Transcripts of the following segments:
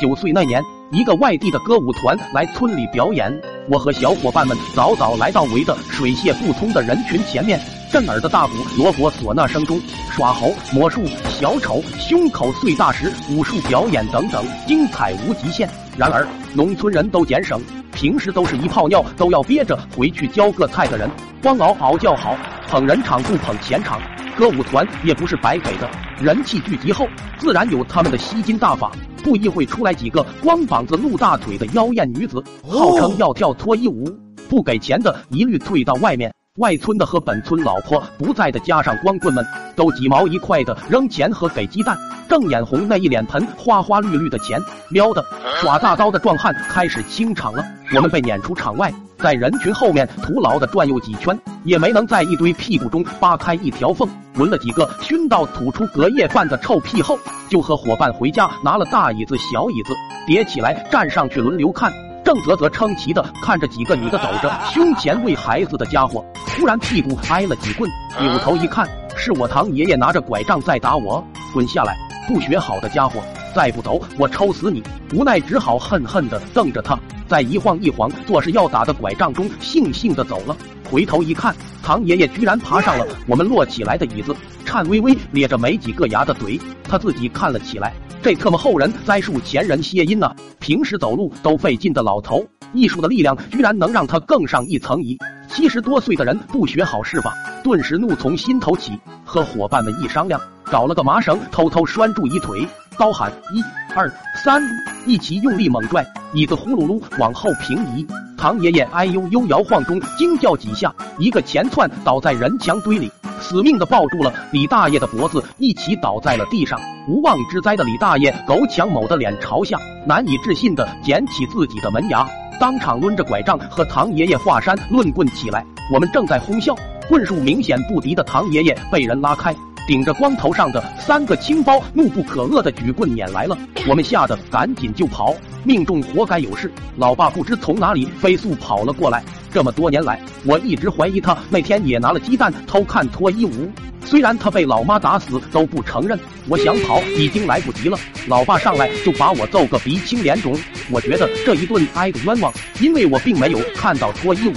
九岁那年，一个外地的歌舞团来村里表演，我和小伙伴们早早来到围得水泄不通的人群前面。震耳的大鼓、锣鼓、唢呐声中，耍猴、魔术、小丑、胸口碎大石、武术表演等等，精彩无极限。然而，农村人都俭省，平时都是一泡尿都要憋着回去浇个菜的人，光嗷嗷叫好，捧人场不捧钱场。歌舞团也不是白给的，人气聚集后，自然有他们的吸金大法。不一会出来几个光膀子露大腿的妖艳女子，号称要跳脱衣舞，不给钱的一律退到外面。外村的和本村老婆不在的，加上光棍们，都几毛一块的扔钱和给鸡蛋。正眼红那一脸盆花花绿绿的钱，喵的耍大刀的壮汉开始清场了。我们被撵出场外，在人群后面徒劳的转悠几圈，也没能在一堆屁股中扒开一条缝。闻了几个熏到吐出隔夜饭的臭屁后，就和伙伴回家拿了大椅子、小椅子叠起来站上去轮流看。正啧啧称奇的看着几个女的走着胸前喂孩子的家伙，突然屁股挨了几棍，扭头一看，是我堂爷爷拿着拐杖在打我，滚下来！不学好的家伙，再不走我抽死你！无奈只好恨恨的瞪着他，在一晃一晃做事要打的拐杖中悻悻的走了。回头一看，唐爷爷居然爬上了 我们摞起来的椅子，颤巍巍咧着没几个牙的嘴，他自己看了起来。这特么后人栽树前人歇音呢，平时走路都费劲的老头，艺术的力量居然能让他更上一层椅。七十多岁的人不学好是吧？顿时怒从心头起，和伙伴们一商量，找了个麻绳偷偷拴住一腿，高喊一二三，一起用力猛拽，椅子呼噜噜往后平移。唐爷爷哎呦呦摇晃中惊叫几下，一个前窜倒在人墙堆里。死命的抱住了李大爷的脖子，一起倒在了地上。无妄之灾的李大爷狗抢某的脸朝下，难以置信的捡起自己的门牙，当场抡着拐杖和唐爷爷华山论棍起来。我们正在哄笑，棍术明显不敌的唐爷爷被人拉开，顶着光头上的三个青包，怒不可遏的举棍撵来了。我们吓得赶紧就跑，命中活该有事。老爸不知从哪里飞速跑了过来。这么多年来，我一直怀疑他那天也拿了鸡蛋偷看脱衣舞。虽然他被老妈打死都不承认，我想跑已经来不及了。老爸上来就把我揍个鼻青脸肿，我觉得这一顿挨个冤枉，因为我并没有看到脱衣舞。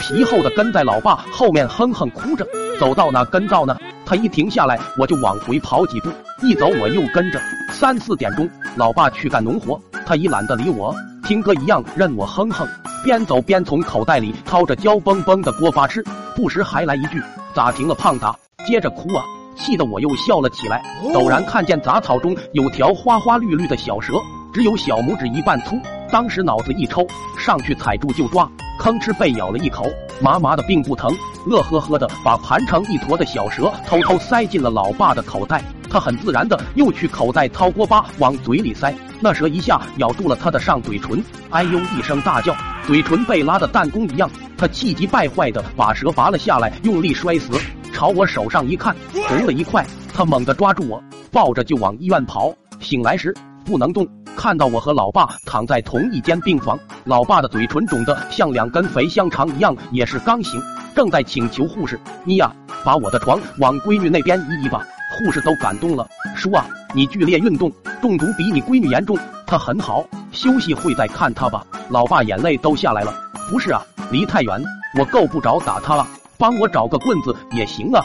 皮厚的跟在老爸后面哼哼哭着，走到哪跟到哪，他一停下来我就往回跑几步，一走我又跟着。三四点钟，老爸去干农活，他已懒得理我，听歌一样任我哼哼。边走边从口袋里掏着焦崩崩的锅巴吃，不时还来一句：“咋停了，胖达？”接着哭啊，气得我又笑了起来。陡然看见杂草中有条花花绿绿的小蛇，只有小拇指一半粗。当时脑子一抽，上去踩住就抓，吭哧被咬了一口，麻麻的并不疼，乐呵呵的把盘成一坨的小蛇偷偷塞进了老爸的口袋。他很自然的又去口袋掏锅巴往嘴里塞，那蛇一下咬住了他的上嘴唇，哎呦一声大叫。嘴唇被拉的弹弓一样，他气急败坏的把蛇拔了下来，用力摔死，朝我手上一看，红了一块。他猛地抓住我，抱着就往医院跑。醒来时不能动，看到我和老爸躺在同一间病房，老爸的嘴唇肿得像两根肥香肠一样，也是刚醒，正在请求护士你呀，把我的床往闺女那边移移吧。护士都感动了，叔啊，你剧烈运动，中毒比你闺女严重，她很好，休息会再看她吧。老爸眼泪都下来了，不是啊，离太远，我够不着打她了，帮我找个棍子也行啊。